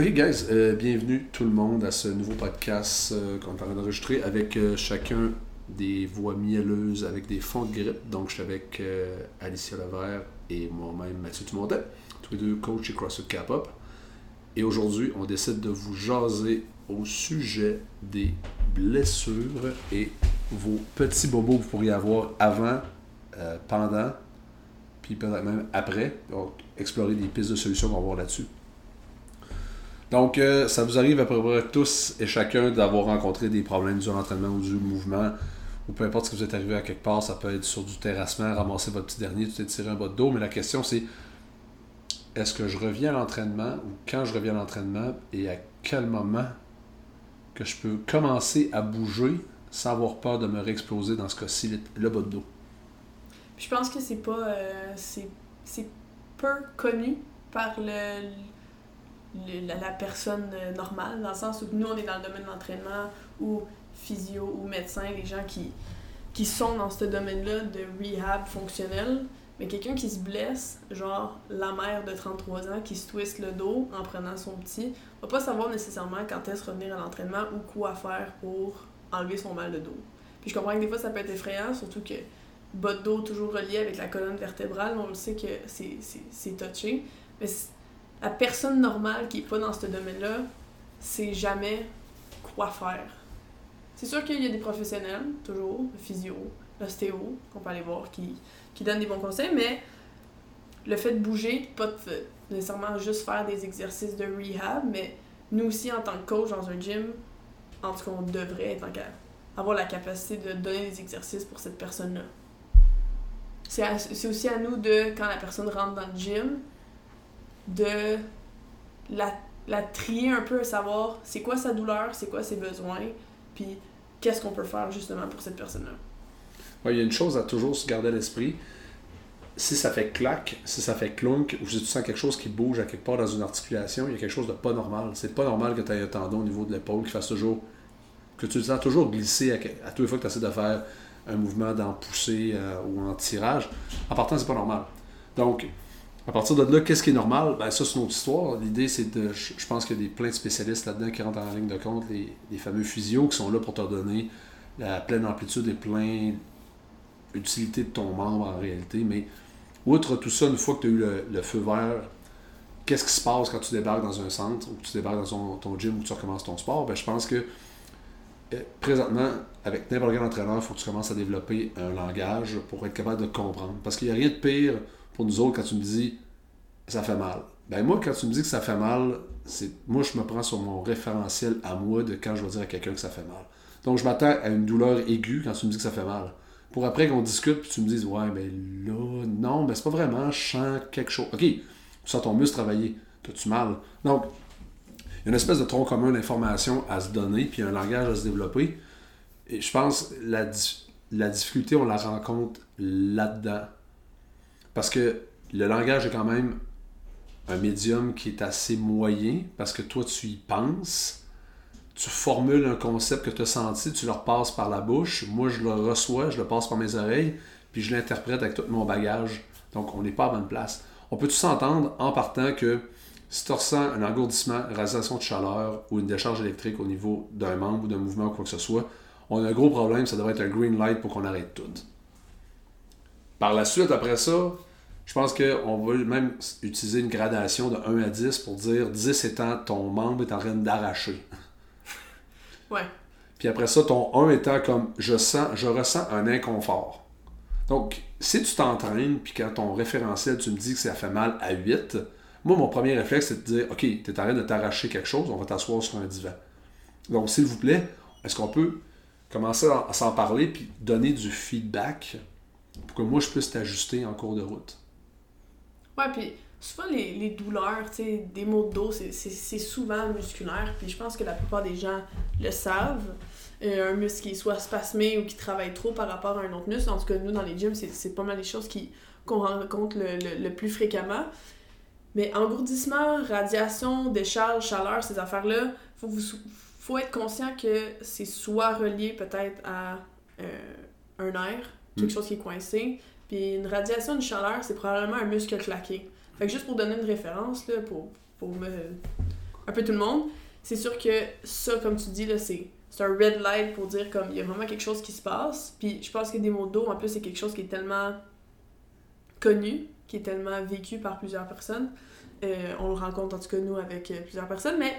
Ok, guys, euh, bienvenue tout le monde à ce nouveau podcast euh, qu'on est en train d'enregistrer avec euh, chacun des voix mielleuses avec des fonds de grippe. Donc, je suis avec Alicia Levert et moi-même Mathieu Tumontet, tous les deux coachs chez CrossFit Cap-Up. Et aujourd'hui, on décide de vous jaser au sujet des blessures et vos petits bobos que vous pourriez avoir avant, pendant, puis peut-être même après. Donc, explorer des pistes de solutions qu'on va voir là-dessus. Donc, euh, ça vous arrive à peu près tous et chacun d'avoir rencontré des problèmes durant l'entraînement ou du mouvement, ou peu importe ce que vous êtes arrivé à quelque part, ça peut être sur du terrassement, ramasser votre petit dernier, tu t'es tiré un bas de dos, mais la question c'est est-ce que je reviens à l'entraînement ou quand je reviens à l'entraînement et à quel moment que je peux commencer à bouger sans avoir peur de me réexploser dans ce cas-ci, le, bas de dos? Je pense que c'est pas. euh, c'est peu connu par le, la, personne euh, normale, dans le sens où nous, on est dans le domaine de l'entraînement ou physio ou médecin, les gens qui, qui sont dans ce domaine-là de rehab fonctionnel. Mais quelqu'un qui se blesse, genre la mère de 33 ans qui se twiste le dos en prenant son petit, va pas savoir nécessairement quand est-ce revenir à l'entraînement ou quoi faire pour enlever son mal de dos. Puis je comprends que des fois ça peut être effrayant, surtout que bas de dos toujours relié avec la colonne vertébrale, on le sait que c'est touché. Mais la personne normale qui est pas dans ce domaine-là, c'est jamais quoi faire. C'est sûr qu'il y a des professionnels, toujours, le physio, l'ostéo, qu'on peut aller voir, qui, qui donnent des bons conseils, mais le fait de bouger, pas nécessairement juste faire des exercices de rehab, mais nous aussi, en tant que coach dans un gym, en tout cas, on devrait être avoir la capacité de donner des exercices pour cette personne-là. C'est aussi à nous de, quand la personne rentre dans le gym, de la, la trier un peu, à savoir c'est quoi sa douleur, c'est quoi ses besoins, puis qu'est-ce qu'on peut faire justement pour cette personne-là. Il y a une chose à toujours se garder à l'esprit. Si ça fait clac, si ça fait clunk, ou si tu sens quelque chose qui bouge à quelque part dans une articulation, il y a quelque chose de pas normal. C'est pas normal que tu aies un tendon au niveau de l'épaule qui fasse toujours. que tu le sens toujours glisser à, à toutes les fois que tu essaies de faire un mouvement d'en pousser euh, ou en tirage. En partant, c'est pas normal. Donc, à partir de là, qu'est-ce qui est normal? Ben, ça, c'est une autre histoire. L'idée, c'est de. Je pense qu'il y a des, plein de spécialistes là-dedans qui rentrent en ligne de compte, les, fameux physios qui sont là pour te donner la pleine amplitude et plein utilité de ton membre en réalité. Mais outre tout ça, une fois que tu as eu le, feu vert, qu'est-ce qui se passe quand tu débarques dans un centre ou que tu débarques dans ton, ton gym ou que tu recommences ton sport? Ben, je pense que euh, présentement, avec n'importe quel entraîneur, il faut que tu commences à développer un langage pour être capable de comprendre. Parce qu'il n'y a rien de pire nous autres quand tu me dis ça fait mal. Ben moi, quand tu me dis que ça fait mal, c'est moi je me prends sur mon référentiel à moi de quand je vais dire à quelqu'un que ça fait mal. Donc je m'attends à une douleur aiguë quand tu me dis que ça fait mal. Pour après qu'on discute puis tu me dises ouais mais là non mais c'est pas vraiment je sens quelque chose. Ok, tu sens ton muscle travailler, t'as-tu mal? Donc il y a une espèce de tronc commun d'informations à se donner puis un langage à se développer. Et je pense la difficulté on la rencontre là-dedans parce que le langage est quand même un médium qui est assez moyen parce que toi tu y penses tu formules un concept que tu as senti, tu le repasses par la bouche. Moi, je le reçois, je le passe par mes oreilles, puis je l'interprète avec tout mon bagage. Donc, on n'est pas à bonne place. On peut tous s'entendre en partant que si tu ressens un engourdissement, une radiation de chaleur ou une décharge électrique au niveau d'un membre ou d'un mouvement ou quoi que ce soit, on a un gros problème, ça devrait être un green light pour qu'on arrête tout. Par la suite, après ça, je pense qu'on va même utiliser une gradation de 1 à 10 pour dire 10 étant ton membre est en train d'arracher. Ouais. Puis après ça, ton 1 étant comme je sens, je ressens un inconfort. Donc, si tu t'entraînes, puis quand ton référentiel, tu me dis que ça fait mal à 8, moi, mon premier réflexe, c'est de dire OK, tu es en train de t'arracher quelque chose, on va t'asseoir sur un divan. Donc, s'il vous plaît, est-ce qu'on peut commencer à à s'en parler, puis donner du feedback pour que moi, je puisse t'ajuster en cours de route? Ouais, puis souvent les, les douleurs, tu sais, des maux de dos, c'est- souvent musculaire. Puis je pense que la plupart des gens le savent. Euh, un muscle qui soit spasmé ou qui travaille trop par rapport à un autre muscle. En tout cas, nous, dans les gyms, c'est- pas mal des choses qu'on rencontre le, le- le plus fréquemment. Mais engourdissement, radiation, décharge, chaleur, ces affaires-là, faut, faut être conscient que c'est soit relié peut-être à euh, un nerf, quelque Mm. chose qui est coincé, puis une radiation de chaleur, c'est probablement un muscle claqué. Fait que juste pour donner une référence, là, pour, pour me un peu tout le monde, c'est sûr que ça, comme tu dis, là, c'est c'est un red light pour dire comme il y a vraiment quelque chose qui se passe. Puis je pense que des mots d'eau, en plus, c'est quelque chose qui est tellement connu, qui est tellement vécu par plusieurs personnes. Euh, on le rencontre en tout cas nous avec euh, plusieurs personnes, mais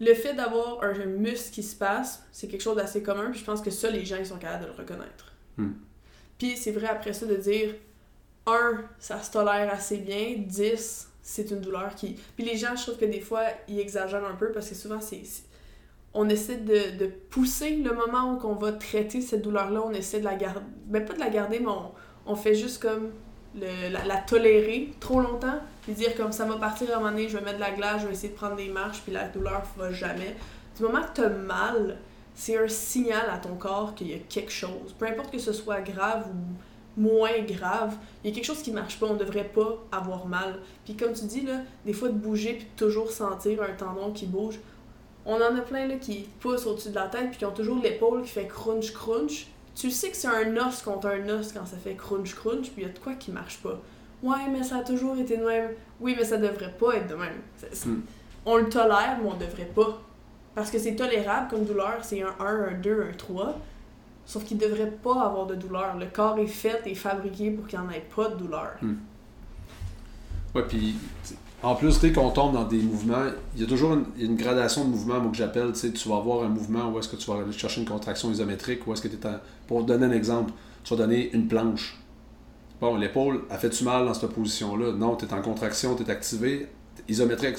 le fait d'avoir un muscle qui se passe, c'est quelque chose d'assez commun, puis je pense que ça, les gens, ils sont capables de le reconnaître. Hmm. Puis c'est vrai après ça de dire, un, ça se tolère assez bien, 10, c'est une douleur qui... Puis les gens, je trouve que des fois, ils exagèrent un peu parce que souvent, c'est... On essaie de, de, pousser le moment où on va traiter cette douleur-là, on essaie de la garder... Ben pas de la garder, mais on, on fait juste comme le, la, tolérer trop longtemps, puis dire comme ça va partir à un moment donné, je vais mettre de la glace, je vais essayer de prendre des marches, puis la douleur va jamais. Du moment que tu as mal, c'est un signal à ton corps qu'il y a quelque chose. Peu importe que ce soit grave ou moins grave, il y a quelque chose qui marche pas, on devrait pas avoir mal. Puis comme tu dis, là, des fois de bouger puis de toujours sentir un tendon qui bouge, on en a plein là, qui poussent au-dessus de la tête puis qui ont toujours l'épaule qui fait crunch crunch tu sais que c'est un os contre un os quand ça fait crunch crunch, puis il y a de quoi qui marche pas. Ouais, mais ça a toujours été de même. Oui, mais ça devrait pas être de même. Hmm. On le tolère, mais on devrait pas. Parce que c'est tolérable comme douleur, c'est un 1, un 2, un 3. Sauf qu'il devrait pas avoir de douleur. Le corps est fait et fabriqué pour qu'il n'y en ait pas de douleur. Hmm. Ouais, puis en plus, dès qu'on tombe dans des mouvements, il y a toujours une, gradation de mouvements, moi que j'appelle. Tu vas avoir un mouvement où est-ce que tu vas aller chercher une contraction isométrique, où est-ce que tu es Pour donner un exemple, tu vas donner une planche. Bon, l'épaule, a fait-tu mal dans cette position-là? Non, tu es en contraction, tu es activé. Isométrique,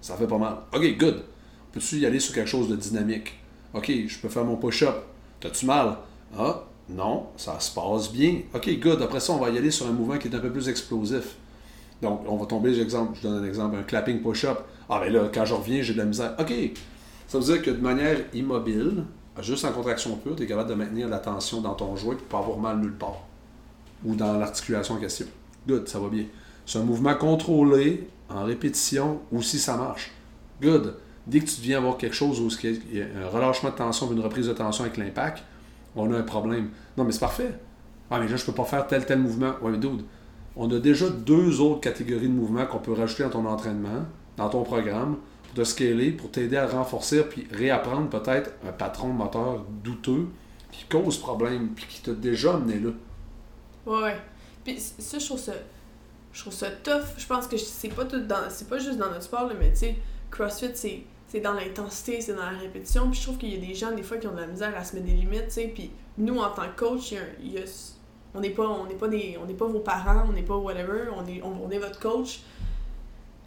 ça fait pas mal. OK, good. Peux-tu y aller sur quelque chose de dynamique? OK, je peux faire mon push-up. T'as-tu mal? Ah, non, ça se passe bien. OK, good. Après ça, on va y aller sur un mouvement qui est un peu plus explosif. Donc, on va tomber, j'exemple, je donne un exemple, un clapping push-up. Ah, ben là, quand je reviens, j'ai de la misère. OK. Ça veut dire que de manière immobile, juste en contraction pure, tu es capable de maintenir la tension dans ton joint pour pas avoir mal nulle part. Ou dans l'articulation en question. Good, ça va bien. C'est un mouvement contrôlé, en répétition, ou si ça marche. Good. Dès que tu viens avoir quelque chose où il y a un relâchement de tension, une reprise de tension avec l'impact, on a un problème. Non, mais c'est parfait. Ah, mais là, je peux pas faire tel, tel mouvement. Ouais, mais dude, on a déjà deux autres catégories de mouvements qu'on peut rajouter dans ton entraînement, dans ton programme, pour te scaler, pour t'aider à renforcer, puis réapprendre peut-être un patron moteur douteux qui cause problème, puis qui t'a déjà amené là. Ouais, ouais. Puis ça, je trouve ça, je trouve ça tough. Je pense que c'est pas tout dans, c'est pas juste dans notre sport, là, mais tu sais, CrossFit, c'est c'est dans l'intensité, c'est dans la répétition. Puis je trouve qu'il y a des gens, des fois, qui ont de la misère à se mettre des limites, tu sais. Puis nous, en tant que coach, il y a on n'est pas, pas, des, on pas vos parents, on n'est pas whatever, on est, on, est votre coach.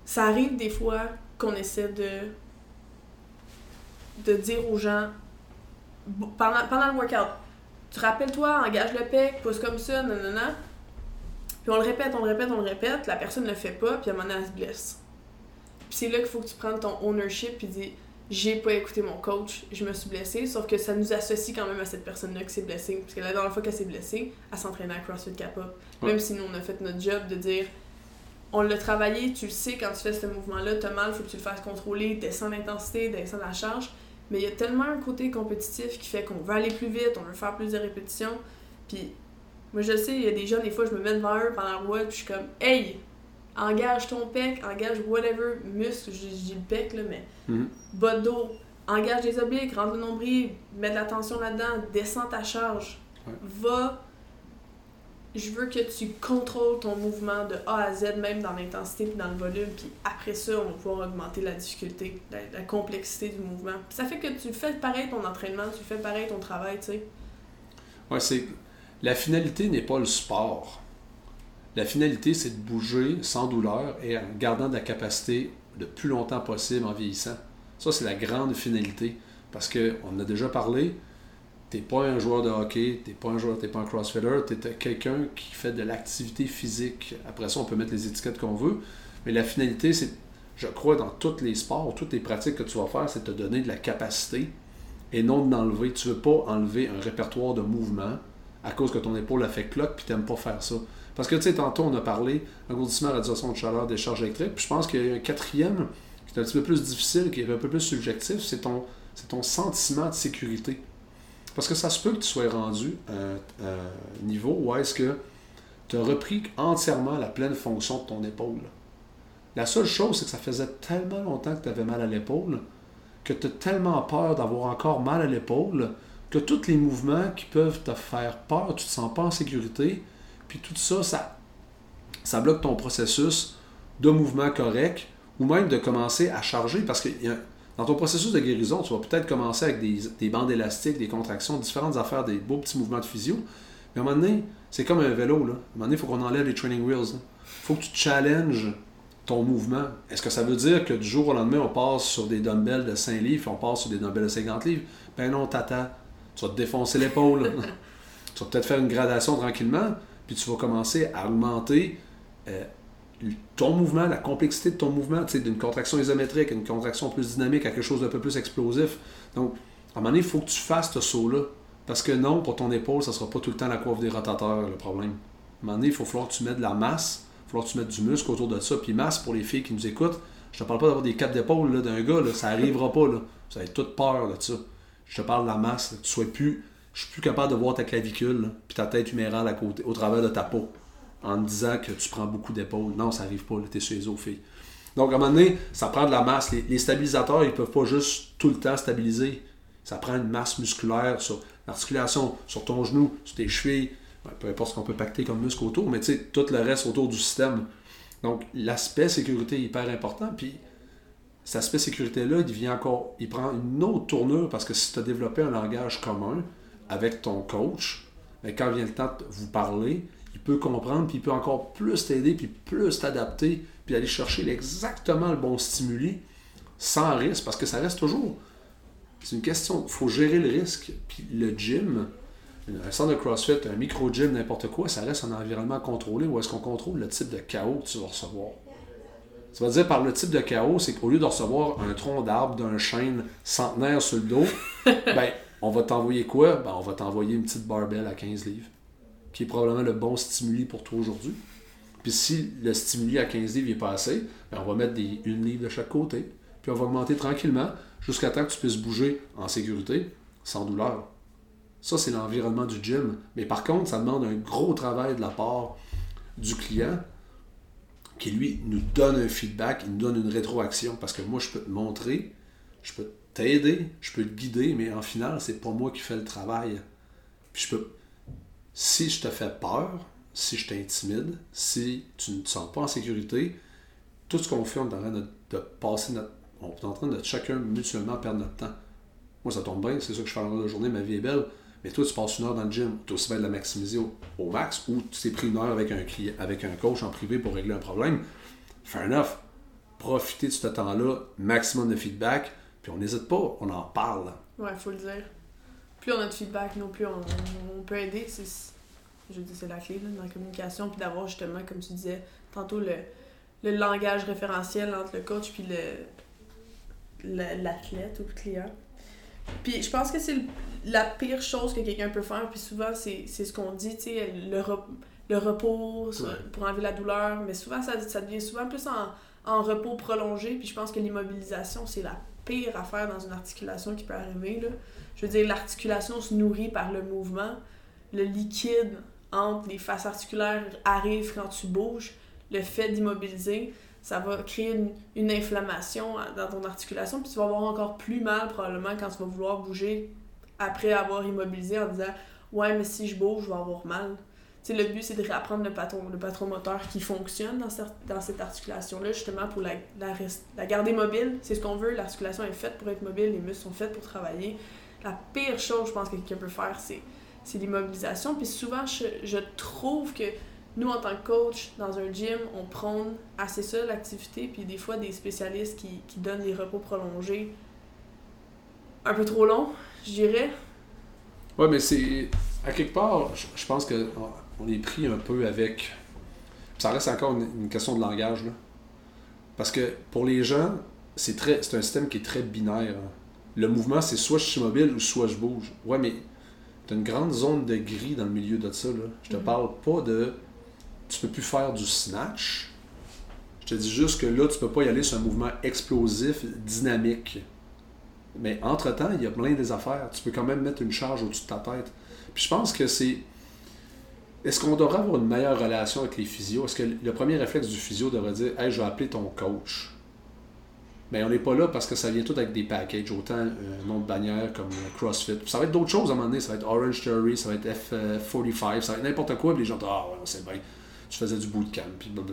Ça arrive des fois qu'on essaie de, de dire aux gens, pendant, pendant le workout, tu rappelles-toi, engage le pec, pousse comme ça, nanana. Puis on le répète, on le répète, on le répète, la personne ne le fait pas, puis à un moment elle se blesse. Puis c'est là qu'il faut que tu prennes ton ownership puis dis j'ai pas écouté mon coach, je me suis blessée, sauf que ça nous associe quand même à cette personne-là qui s'est blessée. Parce que la dernière fois qu'elle s'est blessée, elle s'entraînait à CrossFit Kappa. Même si nous, on a fait notre job de dire on l'a travaillé, tu le sais, quand tu fais ce mouvement-là, t'as mal, faut que tu le fasses contrôler, descends l'intensité, descends la charge. Mais il y a tellement un côté compétitif qui fait qu'on veut aller plus vite, on veut faire plus de répétitions. Puis, moi, je sais, il y a des gens, des fois, je me mets devant eux pendant la route, puis je suis comme, hey, engage ton pec, engage whatever muscle, je dis le pec, là, mais mm bas dos, engage des obliques, rentre le nombril, mets de la tension là-dedans, descends ta charge, va. Je veux que tu contrôles ton mouvement de A à Z, même dans l'intensité et dans le volume, puis après ça, on va pouvoir augmenter la difficulté, la, complexité du mouvement. ça fait que tu fais pareil ton entraînement, tu fais pareil ton travail, tu sais. Ouais, c'est. La finalité n'est pas le sport la finalité, c'est de bouger sans douleur et en gardant de la capacité le plus longtemps possible en vieillissant. Ça, c'est la grande finalité. Parce qu'on a déjà parlé, tu n'es pas un joueur de hockey, tu n'es pas un joueur, t'es pas un crossfitter, tu es quelqu'un qui fait de l'activité physique. Après ça, on peut mettre les étiquettes qu'on veut. Mais la finalité, c'est, je crois, dans tous les sports, toutes les pratiques que tu vas faire, c'est te donner de la capacité et non d'enlever. Tu ne veux pas enlever un répertoire de mouvements à cause que ton épaule a fait cloque puis tu n'aimes pas faire ça. Parce que, tu sais, tantôt, on a parlé engourdissement, radiation de chaleur, des charges électriques. Puis je pense qu'il y a un quatrième qui est un petit peu plus difficile, qui est un peu plus subjectif, c'est ton, ton sentiment de sécurité. Parce que ça se peut que tu sois rendu à un, niveau où est-ce que tu as repris entièrement la pleine fonction de ton épaule. La seule chose, c'est que ça faisait tellement longtemps que tu avais mal à l'épaule que tu as tellement peur d'avoir encore mal à l'épaule que tous les mouvements qui peuvent te faire peur, tu ne te sens pas en sécurité, puis tout ça, ça, ça bloque ton processus de mouvement correct ou même de commencer à charger parce que dans ton processus de guérison, tu vas peut-être commencer avec des, bandes élastiques, des contractions, différentes affaires, des beaux petits mouvements de physio. Mais à un moment donné, c'est comme un vélo. Là. À un moment donné, il faut qu'on enlève les training wheels. Il faut que tu challenges ton mouvement. Est-ce que ça veut dire que du jour au lendemain, on passe sur des dumbbells de 5 livres, on passe sur des dumbbells de 50 livres? Ben non, tata. Tu vas te défoncer l'épaule. tu vas peut-être faire une gradation tranquillement, puis tu vas commencer à augmenter euh, ton mouvement, la complexité de ton mouvement, d'une contraction isométrique à une contraction plus dynamique à quelque chose d'un peu plus explosif. Donc, à un moment donné, il faut que tu fasses ce saut-là. Parce que non, pour ton épaule, ça ne sera pas tout le temps la coiffe des rotateurs, le problème. À un moment donné, il faut falloir que tu mettes de la masse, il va falloir que tu mettes du muscle autour de ça. Puis masse, pour les filles qui nous écoutent, je te parle pas d'avoir des capes d'épaule d'un gars, là, ça n'arrivera pas. Là. Vous avez toute peur de ça. Je te parle de la masse, que tu sois plus... Je suis plus capable de voir ta clavicule, puis ta tête humérale à côté, au travers de ta peau en disant que tu prends beaucoup d'épaules. Non, ça n'arrive pas, tu es sur les os, filles. Donc, à un moment donné, ça prend de la masse. Les, stabilisateurs, ils ne peuvent pas juste tout le temps stabiliser. Ça prend une masse musculaire sur l'articulation, sur ton genou, sur tes chevilles, peu importe ce qu'on peut pacter comme muscle autour, mais tu sais, tout le reste autour du système. Donc, l'aspect sécurité est hyper important. Puis, cet aspect sécurité-là, il encore, il prend une autre tournure parce que si tu as développé un langage commun avec ton coach, mais quand vient le temps de vous parler, il peut comprendre, puis il peut encore plus t'aider, puis plus t'adapter, puis aller chercher exactement le bon stimuli sans risque, parce que ça reste toujours. C'est une question, il faut gérer le risque. Puis le gym, un centre de CrossFit, un micro-gym, n'importe quoi, ça reste un environnement contrôlé où est-ce qu'on contrôle le type de chaos que tu vas recevoir. Ça veut dire par le type de chaos, c'est qu'au lieu de recevoir un tronc d'arbre d'un chêne centenaire sur le dos, ben, on va t'envoyer quoi? Ben, on va t'envoyer une petite barbelle à 15 livres qui est probablement le bon stimuli pour toi aujourd'hui. Puis si le stimuli à 15 livres n'est pas assez, ben, on va mettre des, une livre de chaque côté. Puis on va augmenter tranquillement jusqu'à temps que tu puisses bouger en sécurité, sans douleur. Ça, c'est l'environnement du gym. Mais par contre, ça demande un gros travail de la part du client qui, lui, nous donne un feedback, il nous donne une rétroaction. Parce que moi, je peux te montrer, je peux t'aider, je peux te guider, mais en final, c'est pas moi qui fais le travail. Puis je peux, si je te fais peur, si je t'intimide, si tu ne te sens pas en sécurité, tout ce qu'on fait, on en train de, passer notre. On est en train de chacun mutuellement perdre notre temps. Moi, ça tombe bien, c'est ça que je fais dans la journée, ma vie est belle. Mais toi, tu passes une heure dans le gym, tu aussi bien de la maximiser au, max, ou tu t'es pris une heure avec un, avec un coach en privé pour régler un problème. Fair enough. Profitez de ce temps-là, maximum de feedback, puis on n'hésite pas, on en parle. Ouais, faut le dire plus on a de feedback, non plus on, peut aider. C'est, je dis c'est la clé dans la communication, puis d'avoir justement, comme tu disais tantôt, le, le langage référentiel entre le coach puis le, l'athlète ou le client. Puis je pense que c'est la pire chose que quelqu'un peut faire, puis souvent c'est, ce qu'on dit, tu sais, le, le repos pour enlever la douleur, mais souvent ça, ça devient souvent plus en, en repos prolongé, puis je pense que l'immobilisation c'est la pire affaire dans une articulation qui peut arriver. Je veux dire, l'articulation se nourrit par le mouvement. Le liquide entre les faces articulaires arrive quand tu bouges. Le fait d'immobiliser, ça va créer une, inflammation dans ton articulation, puis tu vas avoir encore plus mal probablement quand tu vas vouloir bouger après avoir immobilisé en disant Ouais, mais si je bouge, je vais avoir mal. Le but, c'est de réapprendre le patron, le patron moteur qui fonctionne dans cette, dans cette articulation-là, justement pour la, la, garder mobile. C'est ce qu'on veut. L'articulation est faite pour être mobile, les muscles sont faits pour travailler la pire chose, je pense, que quelqu'un peut faire, c'est, c'est l'immobilisation. Puis souvent, je, trouve que nous, en tant que coach, dans un gym, on prône assez ça, l'activité, puis des fois, des spécialistes qui, donnent des repos prolongés un peu trop longs, je dirais. Ouais, mais c'est. À quelque part, je, pense que on est pris un peu avec. Ça reste encore une, question de langage, là. Parce que pour les gens, c'est très c'est un système qui est très binaire. Hein le mouvement, c'est soit je suis mobile ou soit je bouge. Ouais, mais tu as une grande zone de gris dans le milieu de ça. Là. Je te mhm. parle pas de. Tu peux plus faire du snatch. Je te dis juste que là, tu peux pas y aller sur un mouvement explosif, dynamique. Mais entre-temps, il y a plein des affaires. Tu peux quand même mettre une charge au-dessus de ta tête. Puis je pense que c'est. Est-ce qu'on devrait avoir une meilleure relation avec les physios? Est-ce que le premier réflexe du physio devrait dire Hey, je vais appeler ton coach? Mais on n'est pas là parce que ça vient tout avec des packages, autant un nom de bannière comme CrossFit. Ça va être d'autres choses à un moment donné. Ça va être Orange Theory, ça va être F45, ça va être n'importe quoi. Puis les gens disent Ah, c'est bien, tu faisais du bootcamp. Puis. Tu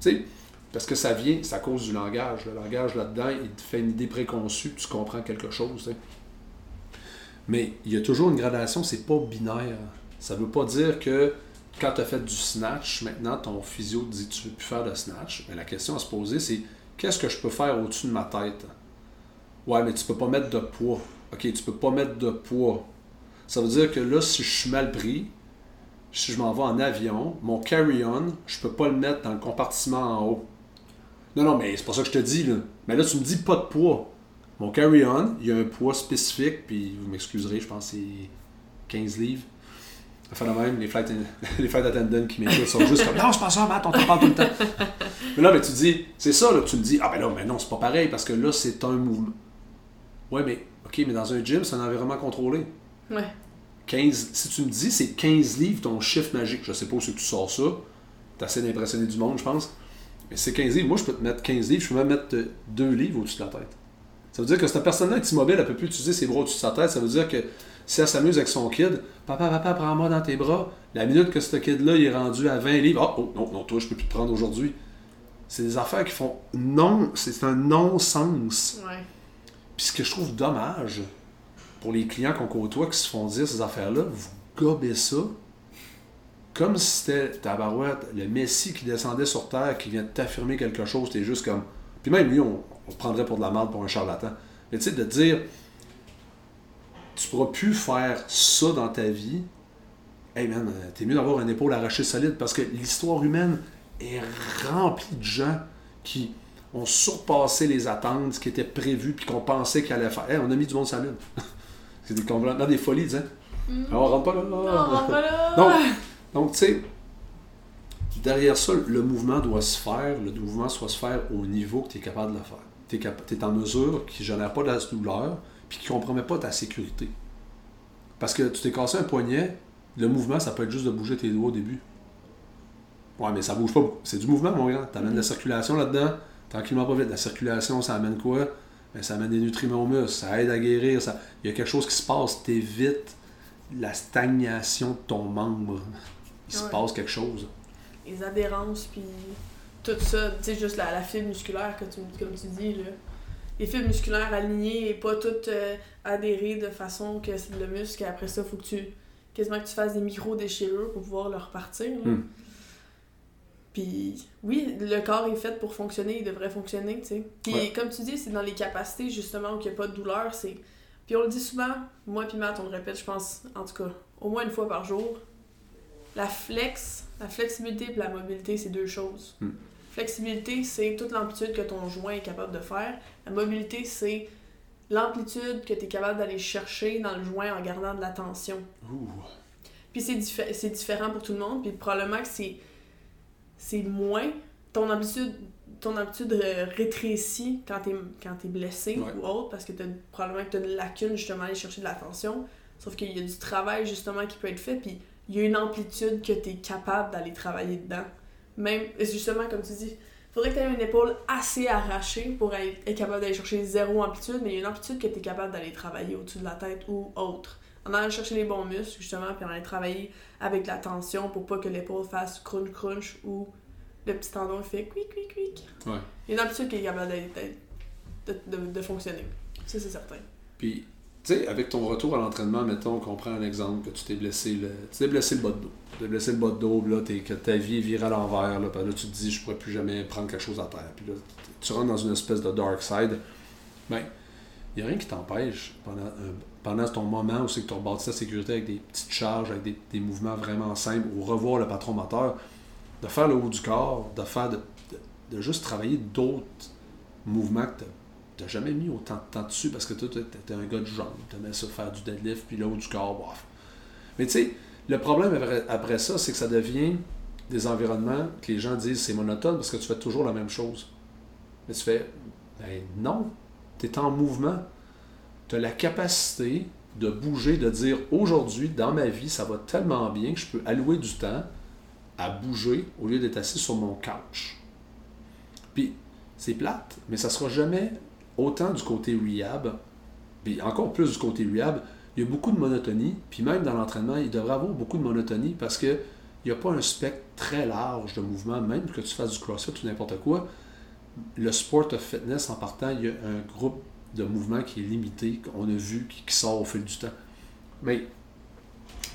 sais, parce que ça vient, c'est à cause du langage. Le langage là-dedans, il te fait une idée préconçue, tu comprends quelque chose. Mais il y a toujours une gradation, c'est pas binaire. Ça veut pas dire que quand tu as fait du snatch, maintenant ton physio te dit tu veux plus faire de snatch. Mais la question à se poser, c'est qu'est-ce que je peux faire au-dessus de ma tête? Ouais, mais tu peux pas mettre de poids. Ok, tu peux pas mettre de poids. Ça veut dire que là, si je suis mal pris, si je m'en vais en avion, mon carry-on, je peux pas le mettre dans le compartiment en haut. Non, non, mais c'est pas ça que je te dis, là. Mais là, tu me dis pas de poids. Mon carry-on, il y a un poids spécifique, puis vous m'excuserez, je pense que c'est 15 livres. Enfin, même, les flight, les flight attendants qui m'écoutent sont juste comme Non, c'est pas ça, Matt, on t'en parle tout le temps. mais là, mais tu dis, c'est ça, là, tu me dis, ah ben là, mais non, c'est pas pareil, parce que là, c'est un mouvement. Ouais, mais, ok, mais dans un gym, c'est un environnement contrôlé. Ouais. 15, si tu me dis, c'est 15 livres ton chiffre magique, je sais pas où c'est que tu sors ça, t'as assez d'impressionner du monde, je pense. Mais c'est 15 livres. Moi, je peux te mettre 15 livres, je peux même mettre 2 livres au-dessus de la tête. Ça veut dire que cette personne-là est immobile, elle peut plus utiliser ses bras au-dessus de sa tête. Ça veut dire que si elle s'amuse avec son kid, papa, papa, prends-moi dans tes bras. La minute que ce kid-là est rendu à 20 livres, oh, oh non, non, toi, je peux plus te prendre aujourd'hui. C'est des affaires qui font non, c'est un non-sens. Ouais. Puis ce que je trouve dommage pour les clients qu'on côtoie qui se font dire ces affaires-là, vous gobez ça comme si c'était Tabarouette, le Messie qui descendait sur terre, qui vient t'affirmer quelque chose, t'es juste comme. Puis même lui, on, on prendrait pour de la merde pour un charlatan. Mais tu sais, de dire tu pourras plus faire ça dans ta vie, hey man, t'es mieux d'avoir une épaule arrachée solide parce que l'histoire humaine est remplie de gens qui ont surpassé les attentes, ce qui était prévu, puis qu'on pensait qu'il allait faire. Hey, on a mis du monde sur la lune. C'est des, complètement des folies, sais. Mm. on rentre pas là. Non, on rentre pas là. Donc, donc tu sais, derrière ça, le mouvement doit se faire, le mouvement doit se faire au niveau que tu es capable de le faire. Tu es, es, en mesure, qui ne génère pas de la douleur, puis qui ne compromet pas ta sécurité. Parce que tu t'es cassé un poignet, le mouvement, ça peut être juste de bouger tes doigts au début. Ouais, mais ça bouge pas. C'est du mouvement, mon gars. Tu amènes de la circulation là-dedans, tranquillement pas vite. La circulation, ça amène quoi? Ben, ça amène des nutriments au muscle, ça aide à guérir. Ça... Il y a quelque chose qui se passe, t'évites la stagnation de ton membre. Il se passe quelque chose. Les adhérences, puis tout ça. Tu sais, juste la, la fibre musculaire, que tu, comme tu dis, là. Les fibres musculaires alignées et pas toutes euh, adhérées de façon que c'est le muscle et après ça, faut que tu. quasiment que tu fasses des micro-déchirures pour pouvoir le repartir. Hmm. Puis oui, le corps est fait pour fonctionner, il devrait fonctionner, tu sais. Puis Ouais. comme tu dis, c'est dans les capacités justement où il n'y a pas de douleur, c'est... Puis on le dit souvent, moi puis Matt, on le répète, je pense, en tout cas, au moins une fois par jour. La flex, la flexibilité et la mobilité, c'est deux choses. Hmm. Flexibilité, c'est toute l'amplitude que ton joint est capable de faire. La mobilité, c'est l'amplitude que tu es capable d'aller chercher dans le joint en gardant de la tension. Ouh. Puis c'est diffé- c'est différent pour tout le monde, puis probablement que c'est c'est moins ton amplitude ton amplitude euh, rétrécit quand t'es quand t'es blessé Ouais. ou autre parce que t'as probablement que t'as une lacune justement à aller chercher de l'attention. Sauf qu'il y a du travail justement qui peut être fait puis il y a une amplitude que t'es capable d'aller travailler dedans. Même et justement comme tu dis, faudrait que tu aies une épaule assez arrachée pour être, capable d'aller chercher zéro amplitude, mais il y a une amplitude que tu es capable d'aller travailler au-dessus de la tête ou autre. En allant chercher les bons muscles, justement, puis en allant travailler avec la tension pour pas que l'épaule fasse crunch-crunch ou le petit tendon fait quick quick quick. Ouais. Il y a une amplitude qui est capable d'être- de, de, de fonctionner. Ça, c'est certain. Puis, tu sais, avec ton retour à l'entraînement, mettons qu'on prend un exemple, que tu t'es blessé, le, tu t'es blessé le bas de dos. Blessé le bas de dos, là, que ta vie est virée à l'envers, là, là, tu te dis, je pourrais plus jamais prendre quelque chose à terre. Puis là, tu rentres dans une espèce de dark side. Ben, il n'y a rien qui t'empêche pendant, un- pendant ton moment où c'est que tu rebâtis ta sécurité avec des petites charges, avec des, des mouvements vraiment simples, ou revoir le patron moteur, de faire le haut du corps, de faire de- de juste travailler d'autres mouvements que tu n'as jamais mis autant de temps dessus parce que toi, étais un gars de jambes, tu aimais ça faire du deadlift, puis le haut du corps, bof. Mais tu sais, le problème après, ça, c'est que ça devient des environnements que les gens disent c'est monotone parce que tu fais toujours la même chose. Mais tu fais, ben non, tu es en mouvement. Tu as la capacité de bouger, de dire aujourd'hui, dans ma vie, ça va tellement bien que je peux allouer du temps à bouger au lieu d'être assis sur mon couch. Puis, c'est plate, mais ça sera jamais autant du côté rehab, puis encore plus du côté rehab, il y a beaucoup de monotonie, puis même dans l'entraînement, il devrait avoir beaucoup de monotonie parce que il n'y a pas un spectre très large de mouvements, même que tu fasses du crossfit ou n'importe quoi. Le sport of fitness, en partant, il y a un groupe de mouvements qui est limité, qu'on a vu, qui, sort au fil du temps. Mais,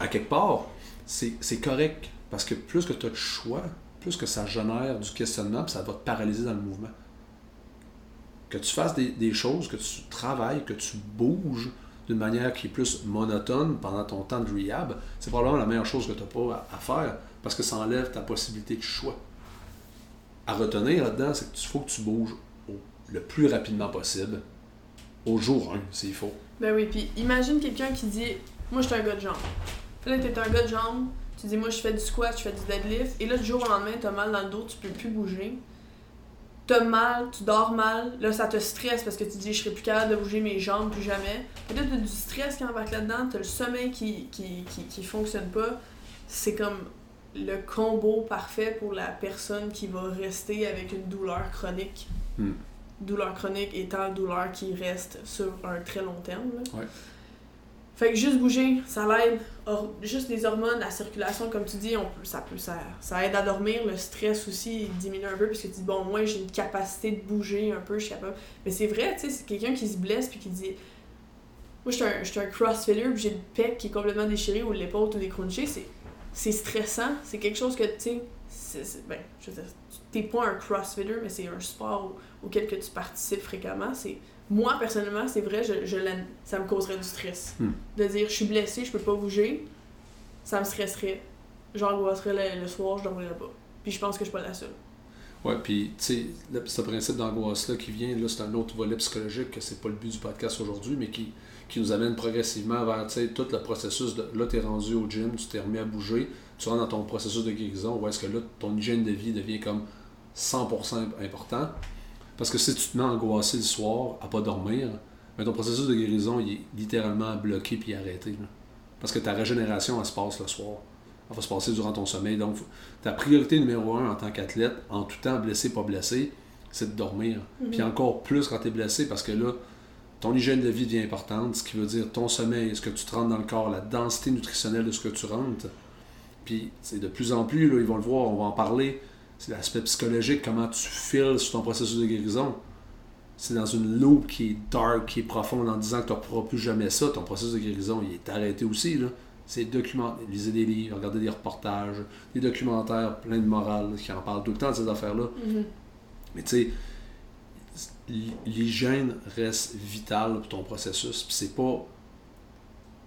à quelque part, c'est correct, parce que plus que tu as de choix, plus que ça génère du questionnement, puis ça va te paralyser dans le mouvement. Que tu fasses des, choses, que tu travailles, que tu bouges, d'une manière qui est plus monotone pendant ton temps de rehab, c'est probablement la meilleure chose que tu n'as pas à, faire parce que ça enlève ta possibilité de choix. À retenir là-dedans, c'est qu'il faut que tu bouges le plus rapidement possible au jour 1, s'il faut. Ben oui, puis imagine quelqu'un qui dit Moi, je suis un gars de jambes. Là, tu es un gars de jambes, tu dis Moi, je fais du squat, je fais du deadlift, et là, du jour au lendemain, tu as mal dans le dos, tu peux plus bouger t'as mal, tu dors mal, là ça te stresse parce que tu dis je serai plus capable de bouger mes jambes plus jamais. Peut-être t'as du stress qui embarque là-dedans, t'as le sommeil qui, qui, qui, fonctionne pas. C'est comme le combo parfait pour la personne qui va rester avec une douleur chronique. Hmm. Douleur chronique étant douleur qui reste sur un très long terme. Fait que juste bouger, ça l'aide. Juste les hormones, la circulation, comme tu dis, on peut, ça, peut, ça, ça aide à dormir. Le stress aussi diminue un peu parce que tu dis, bon, moi j'ai une capacité de bouger un peu, je suis capable. Mais c'est vrai, tu sais, c'est quelqu'un qui se blesse puis qui dit, moi je suis un, un crossfitter puis j'ai le pec qui est complètement déchiré ou l'épaule tout décroché, c'est, c'est stressant. C'est quelque chose que, tu sais, ben, je veux dire, t'es pas un crossfitter, mais c'est un sport auquel que tu participes fréquemment. C'est moi, personnellement, c'est vrai, je, je ça me causerait du stress. Hmm. De dire, je suis blessé, je peux pas bouger, ça me stresserait. J'angoisserais le, soir, je dormirais pas. Puis je pense que je suis pas la seule. Ouais, puis tu sais, ce principe d'angoisse-là qui vient, là, c'est un autre volet psychologique que c'est pas le but du podcast aujourd'hui, mais qui, qui nous amène progressivement vers tout le processus de là, tu es rendu au gym, tu t'es remis à bouger, tu rentres dans ton processus de guérison, où est-ce que là, ton hygiène de vie devient comme 100% important. Parce que si tu te mets angoissé le soir à pas dormir, ben, ton processus de guérison il est littéralement bloqué puis arrêté. Parce que ta régénération, elle se passe le soir. Elle va se passer durant ton sommeil. Donc, ta priorité numéro un en tant qu'athlète, en tout temps, blessé, pas blessé, c'est de dormir. Mhm. Puis encore plus quand tu es blessé, parce que là, ton hygiène de vie devient importante, ce qui veut dire ton sommeil, ce que tu te rentres dans le corps, la densité nutritionnelle de ce que tu rentres. Puis, c'est de plus en plus, là, ils vont le voir, on va en parler c'est l'aspect psychologique, comment tu files sur ton processus de guérison. C'est dans une loupe qui est dark, qui est profonde, en disant que tu ne pourras plus jamais ça. Ton processus de guérison, il est arrêté aussi. Là. C'est documenter, lisez des livres, regardez des reportages, des documentaires pleins de morale qui en parlent tout le temps de ces affaires-là. Mm-hmm. Mais tu sais, l'hygiène reste vitale pour ton processus. Puis c'est pas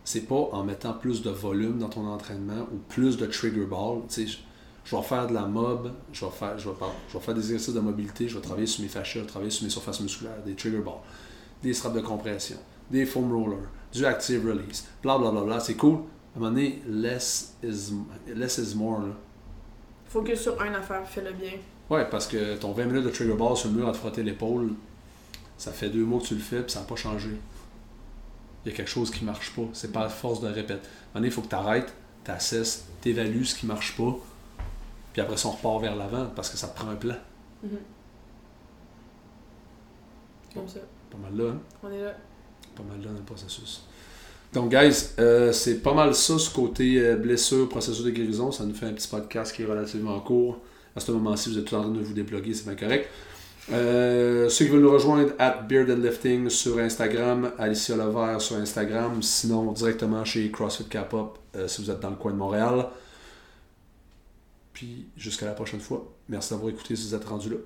c'est pas en mettant plus de volume dans ton entraînement ou plus de trigger ball. Tu sais, je vais faire de la mob, je vais faire, je vais, je vais faire des exercices de mobilité, je vais travailler sur mes fascias, travailler sur mes surfaces musculaires, des trigger balls, des straps de compression, des foam rollers, du active release, bla bla bla bla. C'est cool. À un moment donné, less is, less is more. Là. Focus sur une affaire, fais-le bien. Ouais, parce que ton 20 minutes de trigger ball sur le mur à te frotter l'épaule, ça fait deux mois que tu le fais, puis ça n'a pas changé. Il y a quelque chose qui marche pas. C'est pas à force de répéter. À un moment donné, il faut que tu arrêtes, tu assesses, tu évalues ce qui marche pas puis après ça, on repart vers l'avant parce que ça te prend un plan. Mm-hmm. Comme ça. Pas mal là, hein? On est là. Pas mal là dans le processus. Donc, guys, euh, c'est pas mal ça, ce côté euh, blessure, processus de guérison. Ça nous fait un petit podcast qui est relativement court. À ce moment-ci, vous êtes tout en train de vous débloquer, c'est bien correct. Euh, ceux qui veulent nous rejoindre, at Beard and Lifting sur Instagram, Alicia Levert sur Instagram, sinon directement chez CrossFit Cap-Up si vous êtes dans le coin de Montréal. Puis jusqu'à la prochaine fois. Merci d'avoir écouté êtes rendu là.